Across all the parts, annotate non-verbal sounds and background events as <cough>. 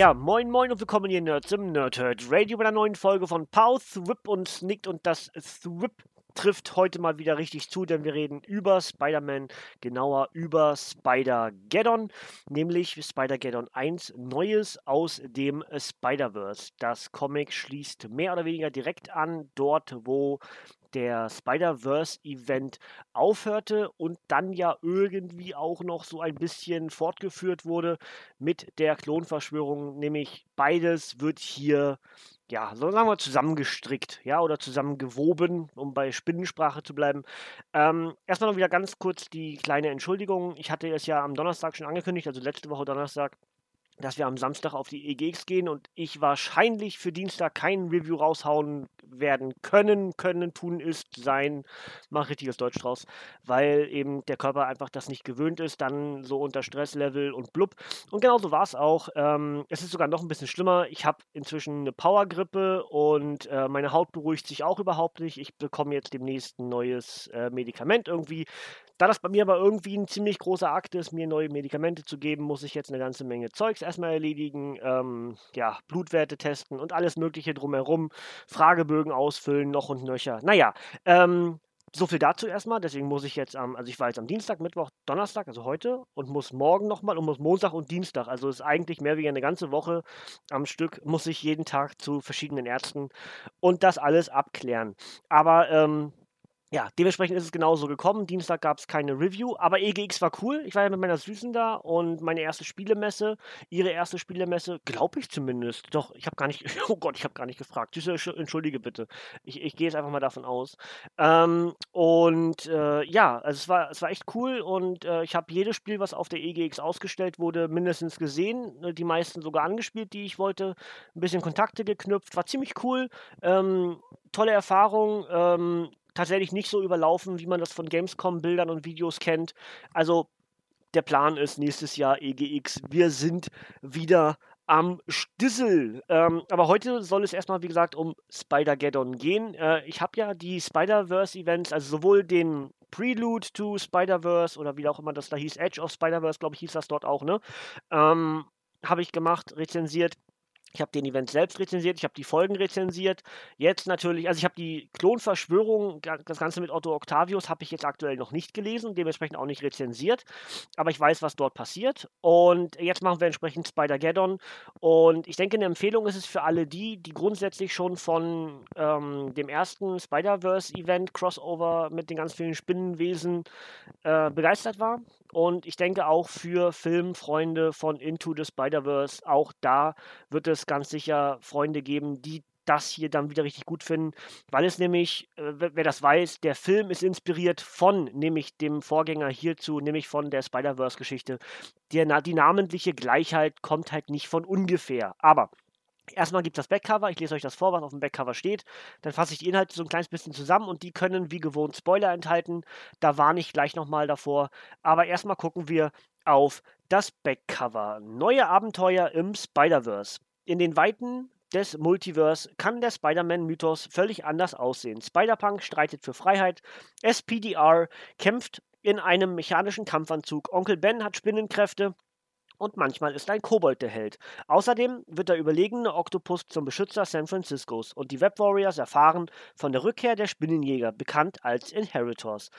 Ja, moin moin und willkommen hier Nerds im Nerdhurt Radio bei einer neuen Folge von Pow, Thrip und Nickt und das Thrip trifft heute mal wieder richtig zu, denn wir reden über Spider-Man, genauer über Spider-Geddon, nämlich Spider-Geddon 1, Neues aus dem Spider-Verse. Das Comic schließt mehr oder weniger direkt an, dort wo der Spider-Verse-Event aufhörte und dann ja irgendwie auch noch so ein bisschen fortgeführt wurde mit der Klonverschwörung, nämlich beides wird hier ja, so sagen wir zusammengestrickt, ja, oder zusammengewoben, um bei Spinnensprache zu bleiben. Ähm, erstmal noch wieder ganz kurz die kleine Entschuldigung. Ich hatte es ja am Donnerstag schon angekündigt, also letzte Woche Donnerstag, dass wir am Samstag auf die EGX gehen und ich wahrscheinlich für Dienstag kein Review raushauen werden können, können, tun ist, sein, mach richtiges Deutsch draus, weil eben der Körper einfach das nicht gewöhnt ist, dann so unter Stresslevel und blub. Und genauso war es auch. Ähm, es ist sogar noch ein bisschen schlimmer. Ich habe inzwischen eine Powergrippe und äh, meine Haut beruhigt sich auch überhaupt nicht. Ich bekomme jetzt demnächst ein neues äh, Medikament irgendwie. Da das bei mir aber irgendwie ein ziemlich großer Akt ist, mir neue Medikamente zu geben, muss ich jetzt eine ganze Menge Zeugs erstmal erledigen, ähm, ja, Blutwerte testen und alles Mögliche drumherum, Fragebögen ausfüllen, noch und nöcher. Naja, ähm, so viel dazu erstmal. Deswegen muss ich jetzt am, also ich war jetzt am Dienstag, Mittwoch, Donnerstag, also heute, und muss morgen nochmal und muss Montag und Dienstag. Also ist eigentlich mehr wie eine ganze Woche am Stück, muss ich jeden Tag zu verschiedenen Ärzten und das alles abklären. Aber ähm, ja, dementsprechend ist es genauso gekommen. Dienstag gab es keine Review, aber EGX war cool. Ich war ja mit meiner Süßen da und meine erste Spielemesse, ihre erste Spielemesse, glaube ich zumindest. Doch, ich habe gar nicht, <laughs> oh Gott, ich habe gar nicht gefragt. Süße, entschuldige bitte. Ich, ich gehe jetzt einfach mal davon aus. Ähm, und äh, ja, also es war, es war echt cool und äh, ich habe jedes Spiel, was auf der EGX ausgestellt wurde, mindestens gesehen. Ne, die meisten sogar angespielt, die ich wollte. Ein bisschen Kontakte geknüpft. War ziemlich cool. Ähm, tolle Erfahrung. Ähm, tatsächlich nicht so überlaufen, wie man das von Gamescom-Bildern und Videos kennt. Also der Plan ist nächstes Jahr EGX. Wir sind wieder am Stissel. Ähm, aber heute soll es erstmal, wie gesagt, um Spider-Geddon gehen. Äh, ich habe ja die Spider-Verse-Events, also sowohl den Prelude to Spider-Verse oder wie auch immer das da hieß, Edge of Spider-Verse, glaube ich, hieß das dort auch, ne? Ähm, habe ich gemacht, rezensiert. Ich habe den Event selbst rezensiert, ich habe die Folgen rezensiert. Jetzt natürlich, also ich habe die Klonverschwörung, das Ganze mit Otto Octavius, habe ich jetzt aktuell noch nicht gelesen, dementsprechend auch nicht rezensiert. Aber ich weiß, was dort passiert. Und jetzt machen wir entsprechend Spider-Geddon. Und ich denke, eine Empfehlung ist es für alle die, die grundsätzlich schon von ähm, dem ersten Spider-Verse-Event, Crossover mit den ganz vielen Spinnenwesen, äh, begeistert war. Und ich denke auch für Filmfreunde von Into the Spider-Verse, auch da wird es ganz sicher Freunde geben, die das hier dann wieder richtig gut finden, weil es nämlich, äh, wer das weiß, der Film ist inspiriert von nämlich dem Vorgänger hierzu, nämlich von der Spider-Verse-Geschichte. Die, die namentliche Gleichheit kommt halt nicht von ungefähr. Aber Erstmal gibt es das Backcover, ich lese euch das vor, was auf dem Backcover steht. Dann fasse ich die Inhalte so ein kleines bisschen zusammen und die können wie gewohnt Spoiler enthalten. Da warne ich gleich nochmal davor. Aber erstmal gucken wir auf das Backcover. Neue Abenteuer im Spider-Verse. In den Weiten des Multiverse kann der Spider-Man-Mythos völlig anders aussehen. Spider-Punk streitet für Freiheit, SPDR kämpft in einem mechanischen Kampfanzug, Onkel Ben hat Spinnenkräfte und manchmal ist ein Kobold der Held. Außerdem wird der überlegene Oktopus zum Beschützer San Franciscos und die Web Warriors erfahren von der Rückkehr der Spinnenjäger, bekannt als Inheritors.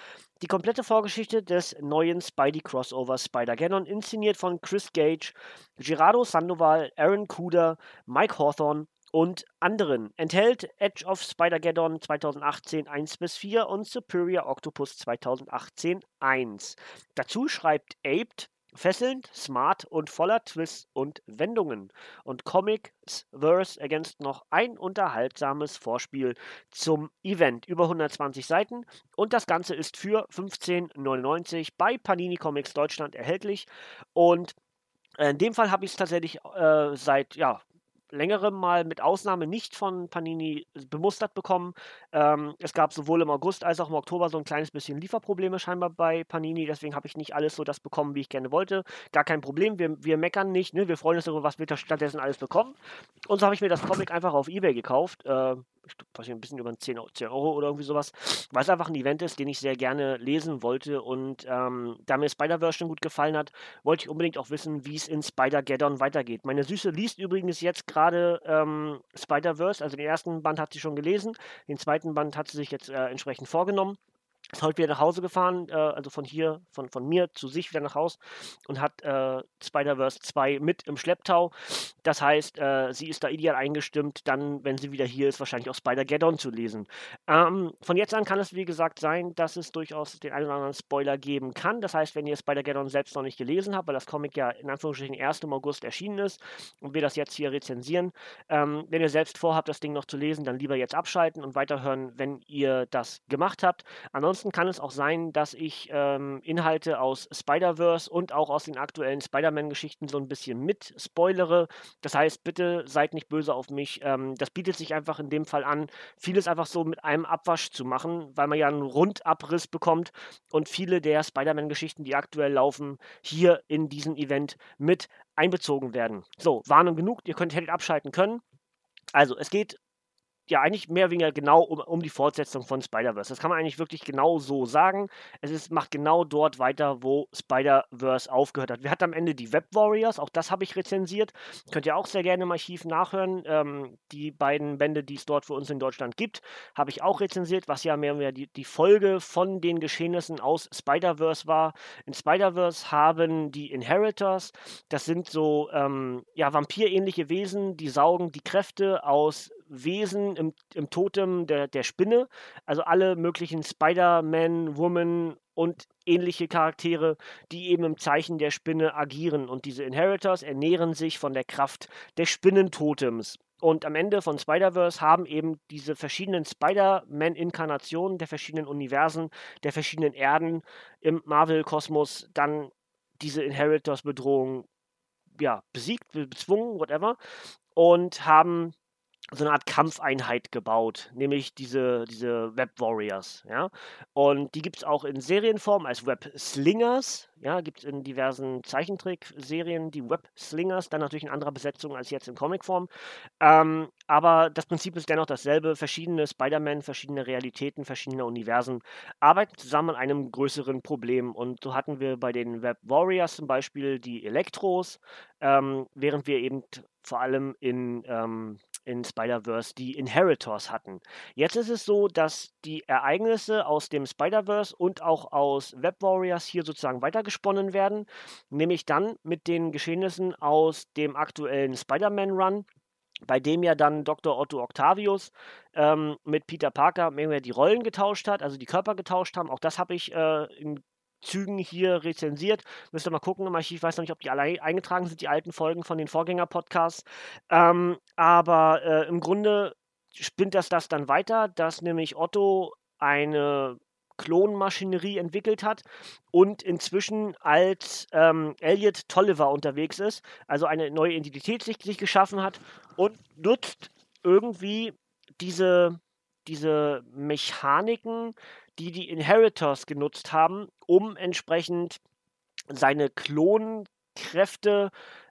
Die komplette Vorgeschichte des neuen Spidey-Crossovers Spider-Geddon, inszeniert von Chris Gage, Gerardo Sandoval, Aaron Kuder, Mike Hawthorne und anderen. Enthält Edge of Spider-Geddon 2018 1 bis 4 und Superior Octopus 2018 1. Dazu schreibt Aped Fesselnd, smart und voller Twists und Wendungen. Und Comics Verse ergänzt noch ein unterhaltsames Vorspiel zum Event. Über 120 Seiten. Und das Ganze ist für 15,99 bei Panini Comics Deutschland erhältlich. Und in dem Fall habe ich es tatsächlich äh, seit ja, längerem mal mit Ausnahme nicht von Panini bemustert bekommen. Ähm, es gab sowohl im August als auch im Oktober so ein kleines bisschen Lieferprobleme scheinbar bei Panini. Deswegen habe ich nicht alles so das bekommen, wie ich gerne wollte. Gar kein Problem. Wir, wir meckern nicht. Ne? Wir freuen uns darüber, was wir stattdessen alles bekommen. Und so habe ich mir das Comic einfach auf Ebay gekauft. Äh, ich glaube, ein bisschen über 10, 10 Euro oder irgendwie sowas, weil es einfach ein Event ist, den ich sehr gerne lesen wollte. Und ähm, da mir Spider-Verse schon gut gefallen hat, wollte ich unbedingt auch wissen, wie es in Spider-Geddon weitergeht. Meine Süße liest übrigens jetzt gerade ähm, Spider-Verse, also den ersten Band hat sie schon gelesen, den zweiten Band hat sie sich jetzt äh, entsprechend vorgenommen ist heute wieder nach Hause gefahren, äh, also von hier, von, von mir zu sich wieder nach Haus und hat äh, Spider-Verse 2 mit im Schlepptau. Das heißt, äh, sie ist da ideal eingestimmt, dann, wenn sie wieder hier ist, wahrscheinlich auch Spider-Geddon zu lesen. Ähm, von jetzt an kann es, wie gesagt, sein, dass es durchaus den einen oder anderen Spoiler geben kann. Das heißt, wenn ihr Spider-Geddon selbst noch nicht gelesen habt, weil das Comic ja in Anführungsstrichen erst im August erschienen ist und wir das jetzt hier rezensieren, ähm, wenn ihr selbst vorhabt, das Ding noch zu lesen, dann lieber jetzt abschalten und weiterhören, wenn ihr das gemacht habt. Ansonsten Ansonsten kann es auch sein, dass ich ähm, Inhalte aus Spider-Verse und auch aus den aktuellen Spider-Man-Geschichten so ein bisschen mit spoilere. Das heißt, bitte seid nicht böse auf mich. Ähm, das bietet sich einfach in dem Fall an, vieles einfach so mit einem Abwasch zu machen, weil man ja einen Rundabriss bekommt und viele der Spider-Man-Geschichten, die aktuell laufen, hier in diesem Event mit einbezogen werden. So, Warnung genug, ihr könnt hättet abschalten können. Also, es geht ja eigentlich mehr oder weniger genau um, um die Fortsetzung von Spider-Verse. Das kann man eigentlich wirklich genau so sagen. Es ist, macht genau dort weiter, wo Spider-Verse aufgehört hat. Wir hatten am Ende die Web Warriors, auch das habe ich rezensiert. Könnt ihr auch sehr gerne im Archiv nachhören. Ähm, die beiden Bände, die es dort für uns in Deutschland gibt, habe ich auch rezensiert, was ja mehr oder weniger die, die Folge von den Geschehnissen aus Spider-Verse war. In Spider-Verse haben die Inheritors, das sind so ähm, ja, vampirähnliche Wesen, die saugen die Kräfte aus Wesen im, im Totem der, der Spinne. Also alle möglichen Spider-Man, Woman und ähnliche Charaktere, die eben im Zeichen der Spinne agieren. Und diese Inheritors ernähren sich von der Kraft des Spinnentotems. Und am Ende von Spider-Verse haben eben diese verschiedenen Spider-Man-Inkarnationen der verschiedenen Universen, der verschiedenen Erden im Marvel-Kosmos dann diese Inheritors-Bedrohung ja, besiegt, bezwungen, whatever. Und haben so eine Art Kampfeinheit gebaut, nämlich diese, diese Web Warriors, ja. Und die gibt es auch in Serienform als Web Slingers, ja, gibt es in diversen Zeichentrickserien die Web Slingers, dann natürlich in anderer Besetzung als jetzt in Comicform. Ähm, aber das Prinzip ist dennoch dasselbe. Verschiedene Spider-Man, verschiedene Realitäten, verschiedene Universen arbeiten zusammen an einem größeren Problem. Und so hatten wir bei den Web Warriors zum Beispiel die Elektros, ähm, während wir eben vor allem in ähm, in Spider-Verse die Inheritors hatten. Jetzt ist es so, dass die Ereignisse aus dem Spider-Verse und auch aus Web Warriors hier sozusagen weitergesponnen werden, nämlich dann mit den Geschehnissen aus dem aktuellen Spider-Man-Run bei dem ja dann Dr. Otto Octavius ähm, mit Peter Parker mehr die Rollen getauscht hat, also die Körper getauscht haben. Auch das habe ich äh, in Zügen hier rezensiert. Müsst ihr mal gucken im Archiv. Ich weiß noch nicht, ob die alle eingetragen sind, die alten Folgen von den Vorgänger-Podcasts. Ähm, aber äh, im Grunde spinnt das das dann weiter, dass nämlich Otto eine Klonmaschinerie entwickelt hat und inzwischen als ähm, Elliot Tolliver unterwegs ist, also eine neue Identität sich, sich geschaffen hat und nutzt irgendwie diese, diese Mechaniken die die Inheritors genutzt haben, um entsprechend seine Klonkräfte,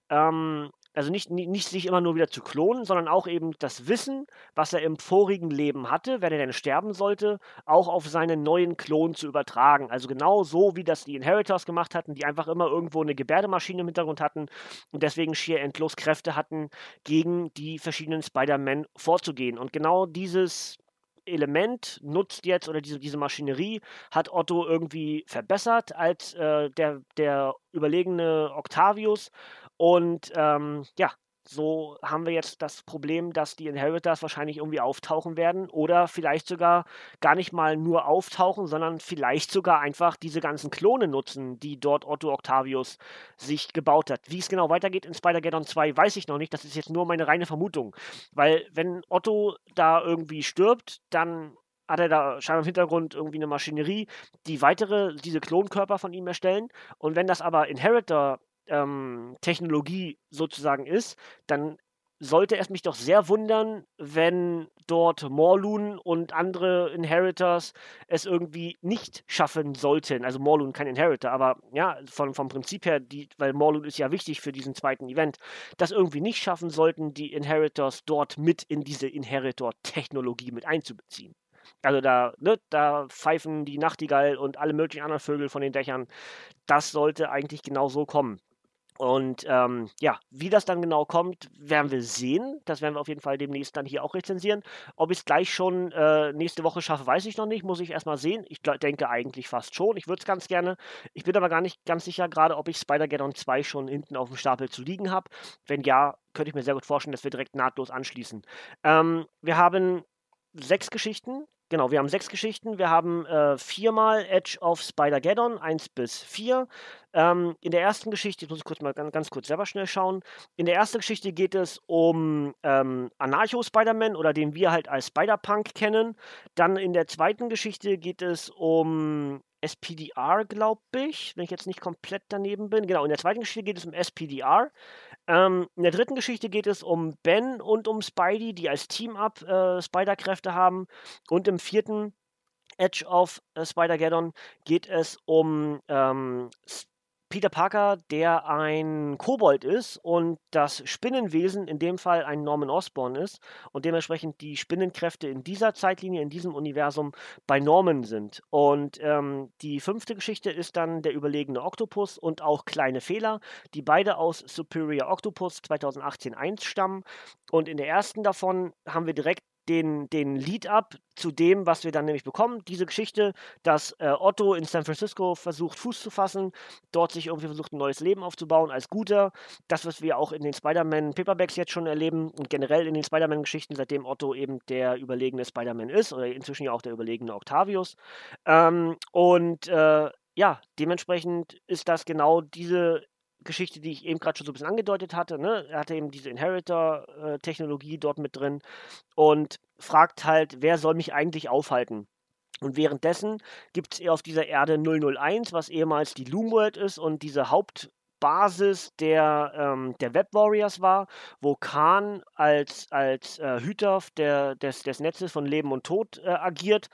ähm, also nicht, nicht sich immer nur wieder zu klonen, sondern auch eben das Wissen, was er im vorigen Leben hatte, wenn er denn sterben sollte, auch auf seinen neuen Klon zu übertragen. Also genau so, wie das die Inheritors gemacht hatten, die einfach immer irgendwo eine Gebärdemaschine im Hintergrund hatten und deswegen schier endlos Kräfte hatten, gegen die verschiedenen Spider-Man vorzugehen. Und genau dieses Element nutzt jetzt oder diese, diese Maschinerie hat Otto irgendwie verbessert als äh, der, der überlegene Octavius. Und ähm, ja, So haben wir jetzt das Problem, dass die Inheritors wahrscheinlich irgendwie auftauchen werden oder vielleicht sogar gar nicht mal nur auftauchen, sondern vielleicht sogar einfach diese ganzen Klone nutzen, die dort Otto Octavius sich gebaut hat. Wie es genau weitergeht in Spider-Geddon 2, weiß ich noch nicht. Das ist jetzt nur meine reine Vermutung. Weil wenn Otto da irgendwie stirbt, dann hat er da scheinbar im Hintergrund irgendwie eine Maschinerie, die weitere, diese Klonkörper von ihm erstellen. Und wenn das aber Inheritor ähm, Technologie sozusagen ist, dann sollte es mich doch sehr wundern, wenn dort Morlun und andere Inheritors es irgendwie nicht schaffen sollten. Also Morlun kein Inheritor, aber ja, von, vom Prinzip her, die, weil Morlun ist ja wichtig für diesen zweiten Event, das irgendwie nicht schaffen sollten, die Inheritors dort mit in diese Inheritor-Technologie mit einzubeziehen. Also da, ne, da pfeifen die Nachtigall und alle möglichen anderen Vögel von den Dächern. Das sollte eigentlich genau so kommen. Und ähm, ja, wie das dann genau kommt, werden wir sehen. Das werden wir auf jeden Fall demnächst dann hier auch rezensieren. Ob ich es gleich schon äh, nächste Woche schaffe, weiß ich noch nicht. Muss ich erstmal sehen. Ich denke eigentlich fast schon. Ich würde es ganz gerne. Ich bin aber gar nicht ganz sicher, gerade ob ich Spider-Geddon 2 schon hinten auf dem Stapel zu liegen habe. Wenn ja, könnte ich mir sehr gut vorstellen, dass wir direkt nahtlos anschließen. Ähm, wir haben sechs Geschichten Genau, wir haben sechs Geschichten. Wir haben äh, viermal Edge of Spider-Geddon, 1 bis 4. Ähm, in der ersten Geschichte, ich muss kurz mal ganz, ganz, kurz selber schnell schauen. In der ersten Geschichte geht es um ähm, Anarcho-Spider-Man oder den wir halt als Spider-Punk kennen. Dann in der zweiten Geschichte geht es um SPDR, glaube ich, wenn ich jetzt nicht komplett daneben bin. Genau, in der zweiten Geschichte geht es um SPDR. Ähm, in der dritten Geschichte geht es um Ben und um Spidey, die als Team-Up äh, Spider-Kräfte haben. Und im vierten Edge of äh, Spider-Geddon geht es um ähm, Peter Parker, der ein Kobold ist und das Spinnenwesen in dem Fall ein Norman Osborn ist und dementsprechend die Spinnenkräfte in dieser Zeitlinie, in diesem Universum bei Norman sind. Und ähm, die fünfte Geschichte ist dann der überlegene Oktopus und auch kleine Fehler, die beide aus Superior Octopus 2018 1 stammen. Und in der ersten davon haben wir direkt den, den Lead-up zu dem, was wir dann nämlich bekommen. Diese Geschichte, dass äh, Otto in San Francisco versucht, Fuß zu fassen, dort sich irgendwie versucht, ein neues Leben aufzubauen als Guter. Das, was wir auch in den Spider-Man Paperbacks jetzt schon erleben und generell in den Spider-Man-Geschichten, seitdem Otto eben der überlegene Spider-Man ist oder inzwischen ja auch der überlegene Octavius. Ähm, und äh, ja, dementsprechend ist das genau diese Geschichte, die ich eben gerade schon so ein bisschen angedeutet hatte. Ne? Er hatte eben diese Inheritor-Technologie dort mit drin und fragt halt, wer soll mich eigentlich aufhalten? Und währenddessen gibt es auf dieser Erde 001, was ehemals die Loomworld ist und diese Hauptbasis der, ähm, der Web Warriors war, wo Khan als, als äh, Hüter der, des, des Netzes von Leben und Tod äh, agiert.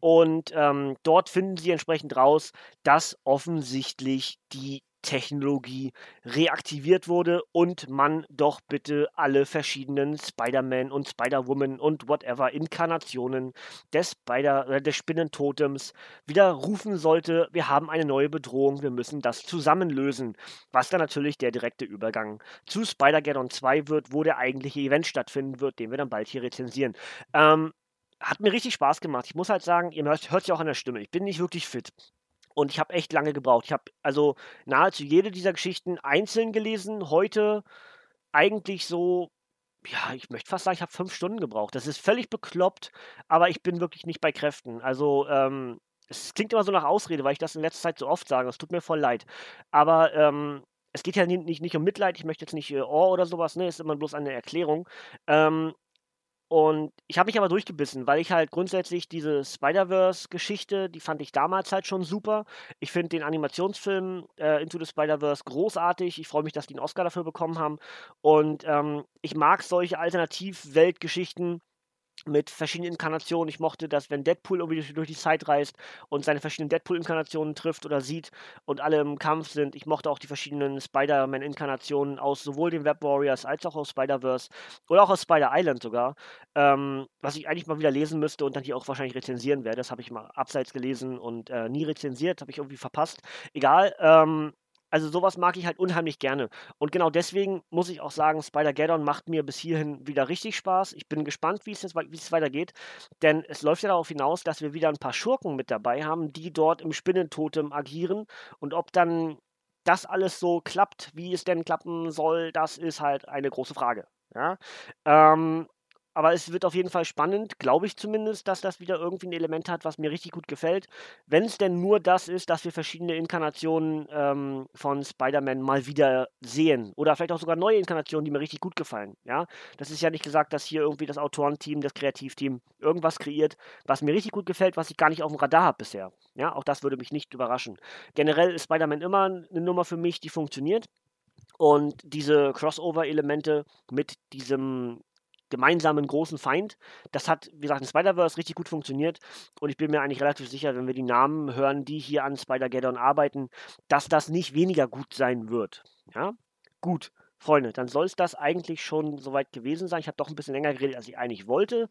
Und ähm, dort finden sie entsprechend raus, dass offensichtlich die Technologie reaktiviert wurde und man doch bitte alle verschiedenen Spider-Man und Spider-Woman und whatever Inkarnationen des Spider äh, des Spinnentotems wieder rufen sollte, wir haben eine neue Bedrohung, wir müssen das zusammenlösen. Was dann natürlich der direkte Übergang zu Spider-Geddon 2 wird, wo der eigentliche Event stattfinden wird, den wir dann bald hier rezensieren. Ähm, hat mir richtig Spaß gemacht. Ich muss halt sagen, ihr hört, hört ja auch an der Stimme. Ich bin nicht wirklich fit. Und ich habe echt lange gebraucht. Ich habe also nahezu jede dieser Geschichten einzeln gelesen. Heute eigentlich so, ja, ich möchte fast sagen, ich habe fünf Stunden gebraucht. Das ist völlig bekloppt, aber ich bin wirklich nicht bei Kräften. Also, ähm, es klingt immer so nach Ausrede, weil ich das in letzter Zeit so oft sage. Es tut mir voll leid. Aber ähm, es geht ja nicht, nicht, nicht um Mitleid. Ich möchte jetzt nicht äh, Ohr oder sowas. Ne, ist immer bloß eine Erklärung. Ähm, und ich habe mich aber durchgebissen, weil ich halt grundsätzlich diese Spider-Verse-Geschichte, die fand ich damals halt schon super. Ich finde den Animationsfilm äh, Into the Spider-Verse großartig. Ich freue mich, dass die einen Oscar dafür bekommen haben. Und ähm, ich mag solche Alternativ-Weltgeschichten, mit verschiedenen Inkarnationen. Ich mochte das, wenn Deadpool irgendwie durch die Zeit reist und seine verschiedenen Deadpool-Inkarnationen trifft oder sieht und alle im Kampf sind. Ich mochte auch die verschiedenen Spider-Man-Inkarnationen aus sowohl den Web Warriors als auch aus Spider-Verse oder auch aus Spider-Island sogar, ähm, was ich eigentlich mal wieder lesen müsste und dann hier auch wahrscheinlich rezensieren werde. Das habe ich mal abseits gelesen und äh, nie rezensiert, habe ich irgendwie verpasst. Egal, ähm, also sowas mag ich halt unheimlich gerne. Und genau deswegen muss ich auch sagen, Spider-Geddon macht mir bis hierhin wieder richtig Spaß. Ich bin gespannt, wie es jetzt wie es weitergeht. Denn es läuft ja darauf hinaus, dass wir wieder ein paar Schurken mit dabei haben, die dort im Spinnentotem agieren. Und ob dann das alles so klappt, wie es denn klappen soll, das ist halt eine große Frage. Ja? Ähm, aber es wird auf jeden Fall spannend, glaube ich zumindest, dass das wieder irgendwie ein Element hat, was mir richtig gut gefällt. Wenn es denn nur das ist, dass wir verschiedene Inkarnationen ähm, von Spider-Man mal wieder sehen. Oder vielleicht auch sogar neue Inkarnationen, die mir richtig gut gefallen. Ja? Das ist ja nicht gesagt, dass hier irgendwie das Autorenteam, das Kreativteam irgendwas kreiert, was mir richtig gut gefällt, was ich gar nicht auf dem Radar habe bisher. Ja? Auch das würde mich nicht überraschen. Generell ist Spider-Man immer eine Nummer für mich, die funktioniert. Und diese Crossover-Elemente mit diesem gemeinsamen großen Feind. Das hat, wie gesagt, in Spider-Verse richtig gut funktioniert und ich bin mir eigentlich relativ sicher, wenn wir die Namen hören, die hier an Spider-Geddon arbeiten, dass das nicht weniger gut sein wird. Ja, gut. Freunde, dann soll es das eigentlich schon soweit gewesen sein. Ich habe doch ein bisschen länger geredet, als ich eigentlich wollte,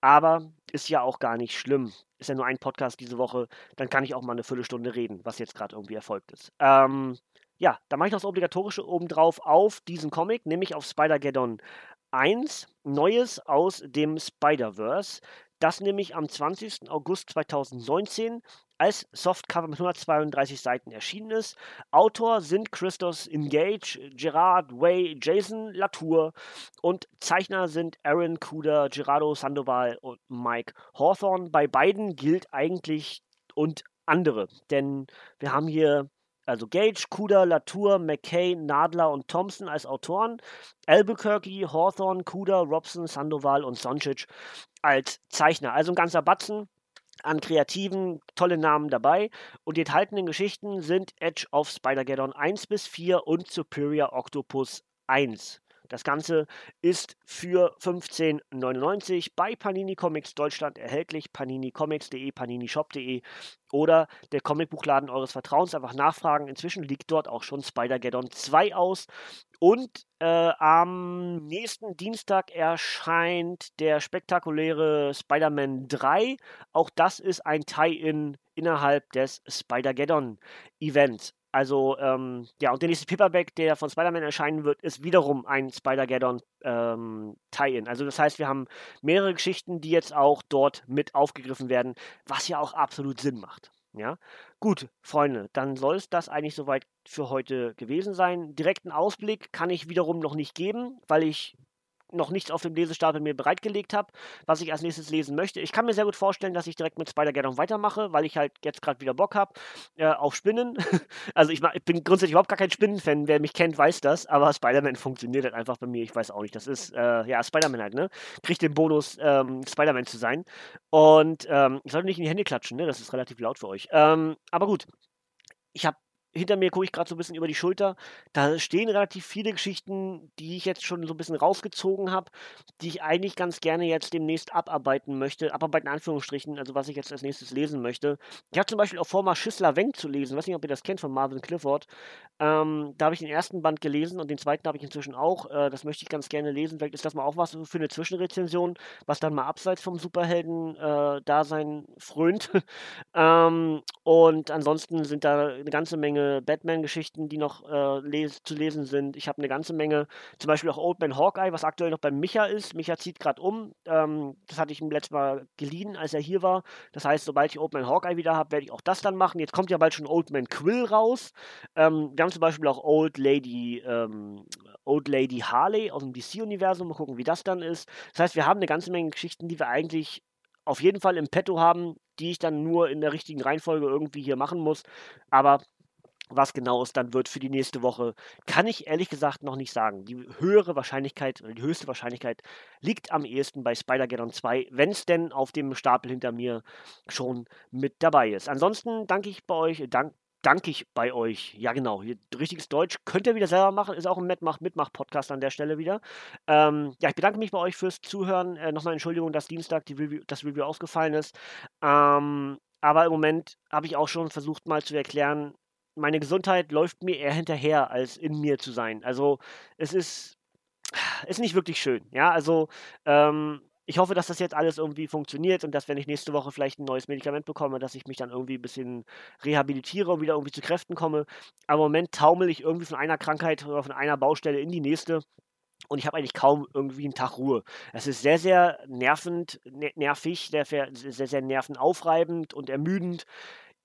aber ist ja auch gar nicht schlimm. Ist ja nur ein Podcast diese Woche, dann kann ich auch mal eine Viertelstunde reden, was jetzt gerade irgendwie erfolgt ist. Ähm, ja, da mache ich noch das Obligatorische obendrauf auf diesen Comic, nämlich auf Spider-Geddon 1 Neues aus dem Spider-Verse, das nämlich am 20. August 2019 als Softcover mit 132 Seiten erschienen ist. Autor sind Christos Engage, Gerard Way, Jason Latour und Zeichner sind Aaron Kuder, Gerardo Sandoval und Mike Hawthorne. Bei beiden gilt eigentlich und andere, denn wir haben hier also Gage, Kuda, Latour, McKay, Nadler und Thompson als Autoren, Albuquerque, Hawthorne, Kuda, Robson, Sandoval und Soncic als Zeichner. Also ein ganzer Batzen an kreativen, tolle Namen dabei. Und die enthaltenen Geschichten sind Edge of Spider-Geddon 1 bis 4 und Superior Octopus 1. Das Ganze ist für 15,99 bei Panini Comics Deutschland erhältlich. paninicomics.de, paninishop.de oder der Comicbuchladen eures Vertrauens. Einfach nachfragen. Inzwischen liegt dort auch schon Spider-Geddon 2 aus. Und äh, am nächsten Dienstag erscheint der spektakuläre Spider-Man 3. Auch das ist ein Tie-In innerhalb des Spider-Geddon-Events. Also, ähm, ja, und der nächste Paperback, der von Spider-Man erscheinen wird, ist wiederum ein Spider-Geddon ähm. Also, das heißt, wir haben mehrere Geschichten, die jetzt auch dort mit aufgegriffen werden, was ja auch absolut Sinn macht. Ja, gut, Freunde, dann soll es das eigentlich soweit für heute gewesen sein. Direkten Ausblick kann ich wiederum noch nicht geben, weil ich noch nichts auf dem Lesestapel mir bereitgelegt habe, was ich als nächstes lesen möchte. Ich kann mir sehr gut vorstellen, dass ich direkt mit Spider-Geddon weitermache, weil ich halt jetzt gerade wieder Bock habe äh, auf Spinnen. <laughs> also ich, ich, bin grundsätzlich überhaupt gar kein Spinnenfan. Wer mich kennt, weiß das. Aber Spider-Man funktioniert halt einfach bei mir. Ich weiß auch nicht. Das ist, äh, ja, Spider-Man halt, ne? Kriegt den Bonus, ähm, Spider-Man zu sein. Und ähm, ich sollte nicht in die Hände klatschen, ne? Das ist relativ laut für euch. Ähm, aber gut. Ich habe hinter mir gucke ich gerade so ein bisschen über die Schulter. Da stehen relativ viele Geschichten, die ich jetzt schon so ein bisschen rausgezogen habe, die ich eigentlich ganz gerne jetzt demnächst abarbeiten möchte. Abarbeiten in Anführungsstrichen, also was ich jetzt als nächstes lesen möchte. Ich habe zum Beispiel auch vor, mal Schissler Wenk zu lesen. Ich weiß nicht, ob ihr das kennt von Marvin Clifford. Ähm, da habe ich den ersten Band gelesen und den zweiten habe ich inzwischen auch. Äh, das möchte ich ganz gerne lesen. Vielleicht ist das mal auch was für eine Zwischenrezension, was dann mal abseits vom Superhelden-Dasein äh, frönt. <laughs> ähm, und ansonsten sind da eine ganze Menge Batman-Geschichten, die noch äh, les zu lesen sind. Ich habe eine ganze Menge, zum Beispiel auch Old Man Hawkeye, was aktuell noch beim Micha ist. Micha zieht gerade um. Ähm, das hatte ich ihm letztes Mal geliehen, als er hier war. Das heißt, sobald ich Old Man Hawkeye wieder habe, werde ich auch das dann machen. Jetzt kommt ja bald schon Old Man Quill raus. Ähm, wir haben zum Beispiel auch Old Lady, ähm, Old Lady Harley aus dem DC-Universum. Mal gucken, wie das dann ist. Das heißt, wir haben eine ganze Menge Geschichten, die wir eigentlich auf jeden Fall im Petto haben, die ich dann nur in der richtigen Reihenfolge irgendwie hier machen muss. Aber was genau es dann wird für die nächste Woche, kann ich ehrlich gesagt noch nicht sagen. Die höhere Wahrscheinlichkeit oder die höchste Wahrscheinlichkeit liegt am ehesten bei Spider-Geddon 2, wenn es denn auf dem Stapel hinter mir schon mit dabei ist. Ansonsten danke ich bei euch, dank, danke ich bei euch. Ja, genau, richtiges Deutsch könnt ihr wieder selber machen, ist auch ein Mitmach-Podcast an der Stelle wieder. Ähm, ja, ich bedanke mich bei euch fürs Zuhören. Äh, Nochmal Entschuldigung, dass Dienstag die Review, das Review ausgefallen ist. Ähm, aber im Moment habe ich auch schon versucht mal zu erklären, meine Gesundheit läuft mir eher hinterher, als in mir zu sein. Also es ist, ist nicht wirklich schön. Ja, also ähm, ich hoffe, dass das jetzt alles irgendwie funktioniert und dass, wenn ich nächste Woche vielleicht ein neues Medikament bekomme, dass ich mich dann irgendwie ein bisschen rehabilitiere und wieder irgendwie zu Kräften komme. Aber im Moment taumel ich irgendwie von einer Krankheit oder von einer Baustelle in die nächste. Und ich habe eigentlich kaum irgendwie einen Tag Ruhe. Es ist sehr, sehr nervend, nervig, sehr, sehr, sehr nervenaufreibend und ermüdend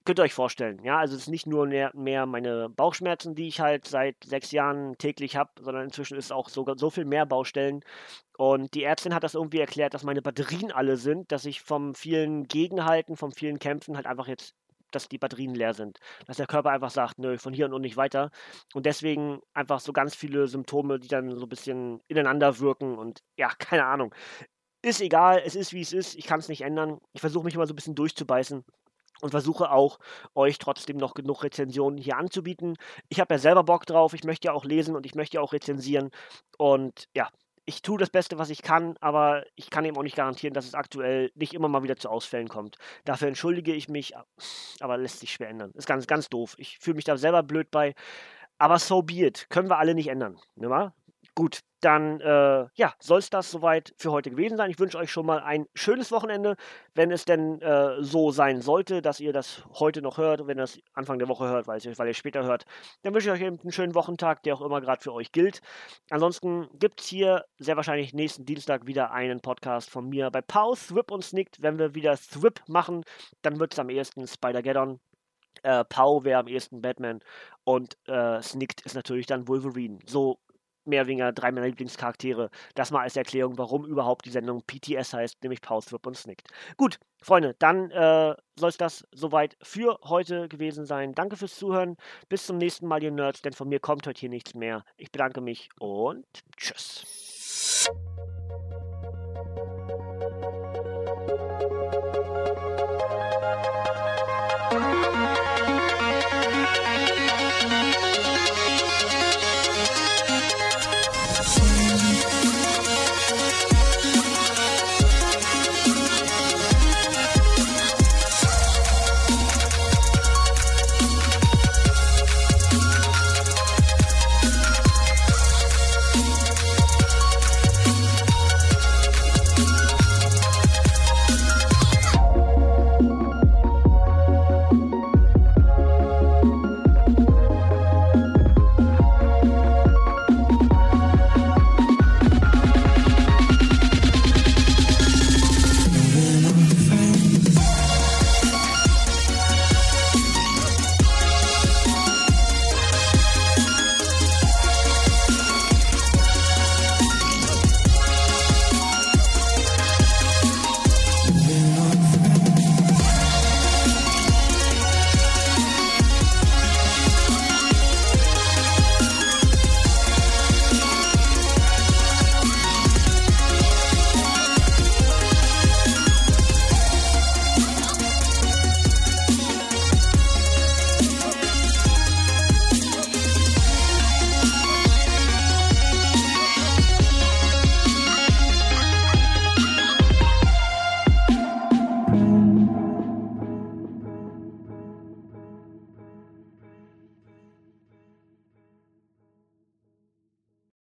könnt ihr euch vorstellen, ja, also es ist nicht nur mehr, mehr meine Bauchschmerzen, die ich halt seit sechs Jahren täglich habe, sondern inzwischen ist auch sogar so viel mehr Baustellen. Und die Ärztin hat das irgendwie erklärt, dass meine Batterien alle sind, dass ich vom vielen Gegenhalten, vom vielen Kämpfen halt einfach jetzt dass die Batterien leer sind. Dass der Körper einfach sagt, nö, von hier und nicht weiter. Und deswegen einfach so ganz viele Symptome, die dann so ein bisschen ineinander wirken und ja, <laughs> keine Ahnung. Ist egal, es ist wie es ist, ich kann es nicht ändern. Ich versuche mich immer so ein bisschen durchzubeißen und versuche auch, euch trotzdem noch genug Rezensionen hier anzubieten. Ich habe ja selber Bock drauf, ich möchte ja auch lesen und ich möchte ja auch rezensieren. Und ja, ich tue das Beste, was ich kann, aber ich kann eben auch nicht garantieren, dass es aktuell nicht immer mal wieder zu Ausfällen kommt. Dafür entschuldige ich mich, aber lässt sich schwer ändern. Ist ganz, ganz doof. Ich fühle mich da selber blöd bei. Aber so be it. Können wir alle nicht ändern. Ne, Gut, dann äh, ja, soll es das soweit für heute gewesen sein. Ich wünsche euch schon mal ein schönes Wochenende, wenn es denn äh, so sein sollte, dass ihr das heute noch hört, wenn ihr das Anfang der Woche hört, weil, weil ihr später hört, dann wünsche ich euch einen schönen Wochentag, der auch immer gerade für euch gilt. Ansonsten gibt es hier sehr wahrscheinlich nächsten Dienstag wieder einen Podcast von mir bei Pau, Thwip und Snicked. Wenn wir wieder Thwip machen, dann wird es am ehesten Spider-Geddon. Äh, Pau wäre am ehesten Batman und äh, Snicked ist natürlich dann Wolverine. So mehr oder weniger drei meiner Lieblingscharaktere. Das mal als Erklärung, warum überhaupt die Sendung PTS heißt, nämlich Pause, Whip und Snicked. Gut, Freunde, dann äh, soll es das soweit für heute gewesen sein. Danke fürs Zuhören. Bis zum nächsten Mal, ihr Nerds, denn von mir kommt heute hier nichts mehr. Ich bedanke mich und tschüss.